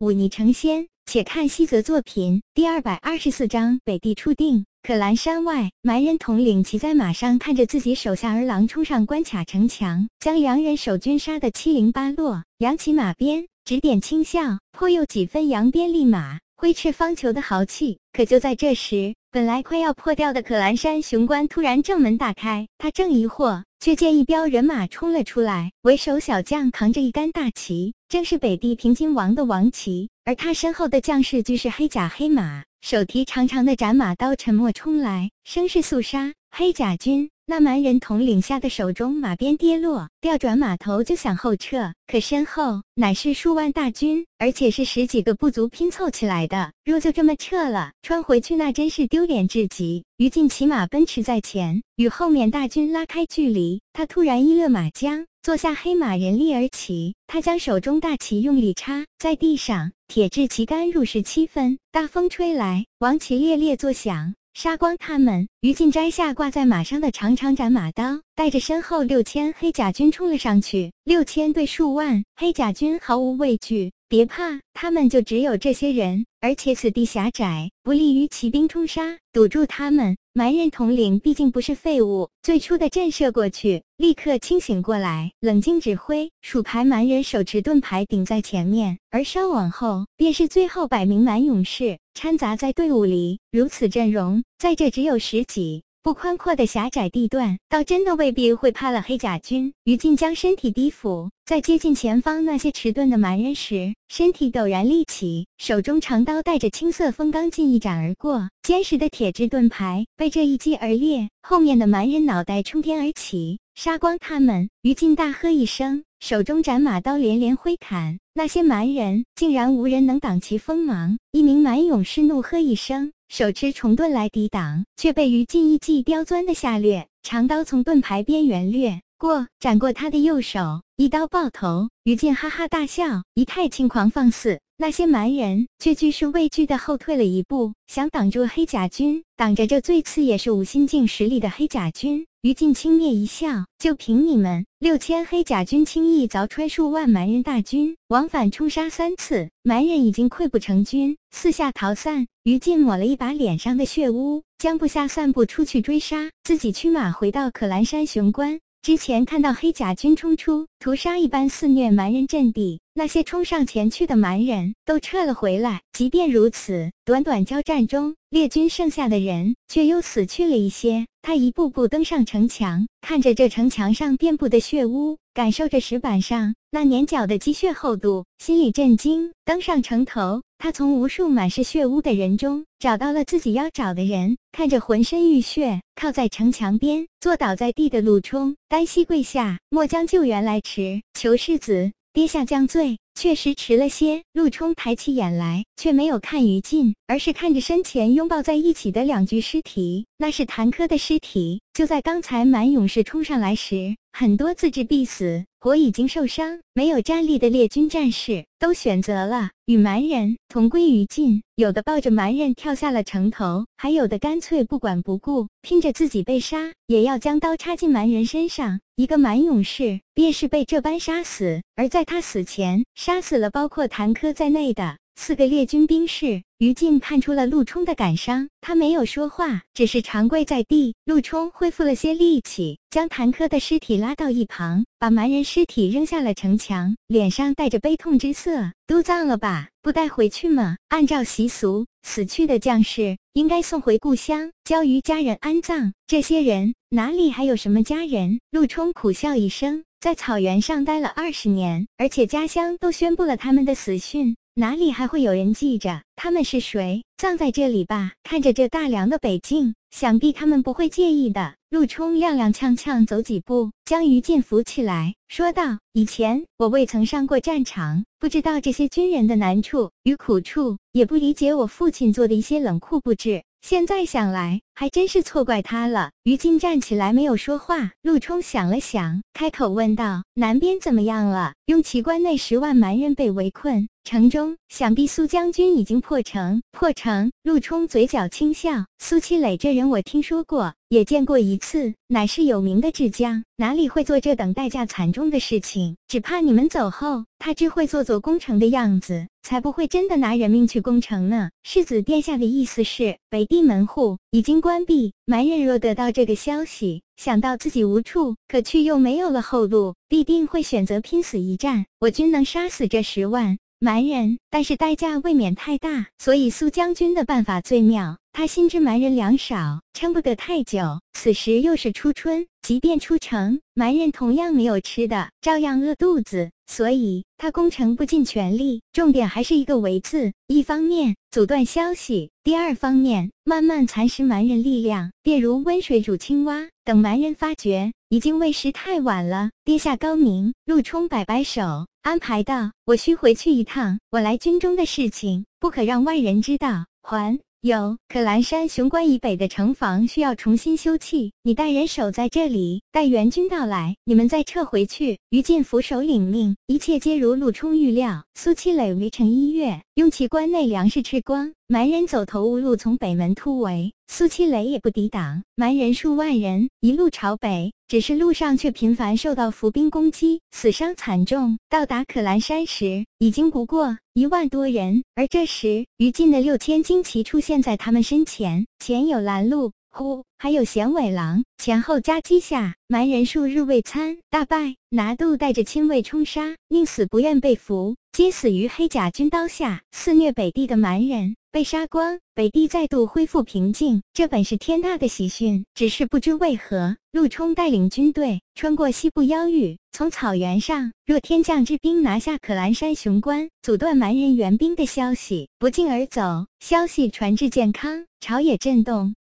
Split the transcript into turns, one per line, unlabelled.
忤逆成仙。且看西泽作品第二百二十四章北地初定。可兰山外，蛮人统领骑在马上，看着自己手下儿郎冲上关卡城墙，将洋人守军杀得七零八落，扬起马鞭，指点轻笑，颇有几分扬鞭立马，挥斥方遒的豪气。可就在这时，本来快要破掉的可兰山雄关突然正门大开，他正疑惑，却见一彪人马冲了出来，为首小将扛着一杆大旗，正是北地平津王的王旗。而他身后的将士俱是黑甲黑马，手提长长的斩马刀，沉默冲来，声势肃杀。黑甲军那蛮人统领下的手中马鞭跌落，调转马头就想后撤，可身后乃是数万大军，而且是十几个部族拼凑起来的。若就这么撤了，穿回去那真是丢脸至极。于禁骑马奔驰在前，与后面大军拉开距离。他突然一勒马缰。坐下，黑马人立而起。他将手中大旗用力插在地上，铁质旗杆入石七分。大风吹来，王旗猎猎作响，杀光他们。于禁摘下挂在马上的长长斩马刀，带着身后六千黑甲军冲了上去。六千对数万黑甲军毫无畏惧。别怕，他们就只有这些人，而且此地狭窄，不利于骑兵冲杀，堵住他们。蛮人统领毕竟不是废物，最初的震慑过去，立刻清醒过来，冷静指挥。数排蛮人手持盾牌顶在前面，而稍往后便是最后百名蛮勇士掺杂在队伍里。如此阵容，在这只有十几。不宽阔的狭窄地段，倒真的未必会怕了黑甲军。于禁将身体低俯，在接近前方那些迟钝的蛮人时，身体陡然立起，手中长刀带着青色风刚劲一斩而过，坚实的铁质盾牌被这一击而裂，后面的蛮人脑袋冲天而起，杀光他们。于禁大喝一声，手中斩马刀连连挥砍，那些蛮人竟然无人能挡其锋芒。一名蛮勇士怒喝一声。手持重盾来抵挡，却被于禁一记刁钻的下掠，长刀从盾牌边缘掠过，斩过他的右手，一刀爆头。于禁哈哈大笑，一太轻狂放肆。那些蛮人却俱是畏惧的后退了一步，想挡住黑甲军，挡着这最次也是五心境实力的黑甲军。于禁轻蔑一笑，就凭你们六千黑甲军轻易凿穿数万蛮人大军，往返冲杀三次，蛮人已经溃不成军，四下逃散。于禁抹了一把脸上的血污，将部下散布出去追杀，自己驱马回到可兰山雄关。之前看到黑甲军冲出，屠杀一般肆虐蛮人阵地，那些冲上前去的蛮人都撤了回来。即便如此，短短交战中，列军剩下的人却又死去了一些。他一步步登上城墙，看着这城墙上遍布的血污，感受着石板上那粘脚的积血厚度，心里震惊。登上城头。他从无数满是血污的人中找到了自己要找的人，看着浑身浴血、靠在城墙边、坐倒在地的陆冲，单膝跪下，莫将救援来迟，求世子跌下降罪。确实迟了些。陆冲抬起眼来，却没有看于禁，而是看着身前拥抱在一起的两具尸体，那是谭科的尸体。就在刚才满勇士冲上来时，很多自知必死。或已经受伤、没有战力的列军战士，都选择了与蛮人同归于尽。有的抱着蛮人跳下了城头，还有的干脆不管不顾，拼着自己被杀，也要将刀插进蛮人身上。一个蛮勇士便是被这般杀死，而在他死前，杀死了包括谭科在内的。四个列军兵士，于禁看出了陆冲的感伤，他没有说话，只是长跪在地。陆冲恢复了些力气，将谭科的尸体拉到一旁，把蛮人尸体扔下了城墙，脸上带着悲痛之色。都葬了吧，不带回去吗？按照习俗，死去的将士应该送回故乡，交于家人安葬。这些人哪里还有什么家人？陆冲苦笑一声，在草原上待了二十年，而且家乡都宣布了他们的死讯。哪里还会有人记着他们是谁？葬在这里吧。看着这大梁的北境，想必他们不会介意的。陆冲踉踉跄跄走几步，将于禁扶起来，说道：“以前我未曾上过战场，不知道这些军人的难处与苦处，也不理解我父亲做的一些冷酷布置。现在想来，还真是错怪他了。”于禁站起来，没有说话。陆冲想了想，开口问道：“南边怎么样了？雍奇关内十万蛮人被围困。”城中想必苏将军已经破城。破城，陆冲嘴角轻笑。苏七磊这人我听说过，也见过一次，乃是有名的智将，哪里会做这等代价惨重的事情？只怕你们走后，他只会做做攻城的样子，才不会真的拿人命去攻城呢。世子殿下的意思是，北地门户已经关闭，蛮人若得到这个消息，想到自己无处可去，又没有了后路，必定会选择拼死一战。我军能杀死这十万。蛮人，但是代价未免太大，所以苏将军的办法最妙。他心知蛮人粮少，撑不得太久。此时又是初春，即便出城，蛮人同样没有吃的，照样饿肚子。所以他攻城不尽全力，重点还是一个“围”字。一方面阻断消息，第二方面慢慢蚕食蛮人力量，便如温水煮青蛙。等蛮人发觉，已经为时太晚了。殿下高明，陆冲摆摆手。安排道：“我需回去一趟，我来军中的事情不可让外人知道。还有，可兰山雄关以北的城防需要重新修葺，你带人守在这里，待援军到来，你们再撤回去。”于禁俯首领命，一切皆如陆冲预料。苏七磊围城一月，用其关内粮食吃光。蛮人走投无路，从北门突围，苏七雷也不抵挡。蛮人数万人一路朝北，只是路上却频繁受到伏兵攻击，死伤惨重。到达可兰山时，已经不过一万多人。而这时，于禁的六千精骑出现在他们身前，前有拦路。呼，还有衔尾狼前后夹击下，蛮人数日未参，大败。拿度带着亲卫冲杀，宁死不愿被俘，皆死于黑甲军刀下。肆虐北地的蛮人被杀光，北地再度恢复平静。这本是天大的喜讯，只是不知为何，陆冲带领军队穿过西部妖域，从草原上若天降之兵拿下可兰山雄关，阻断蛮人援兵的消息不胫而走。消息传至健康，朝野震动。